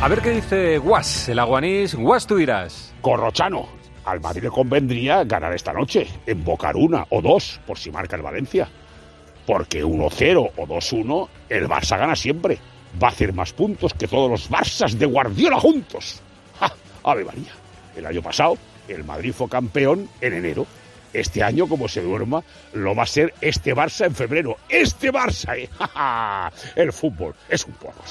A ver qué dice Guas, el aguanís. Guas, tú dirás. Corrochano, al Madrid le convendría ganar esta noche, embocar una o dos, por si marca el Valencia. Porque 1-0 o 2-1, el Barça gana siempre. Va a hacer más puntos que todos los Barças de Guardiola juntos. ¡Ja! Ave María. El año pasado, el Madrid fue campeón en enero. Este año, como se duerma, lo va a ser este Barça en febrero. ¡Este Barça! ¿eh? ¡Ja, ja! El fútbol es un porro.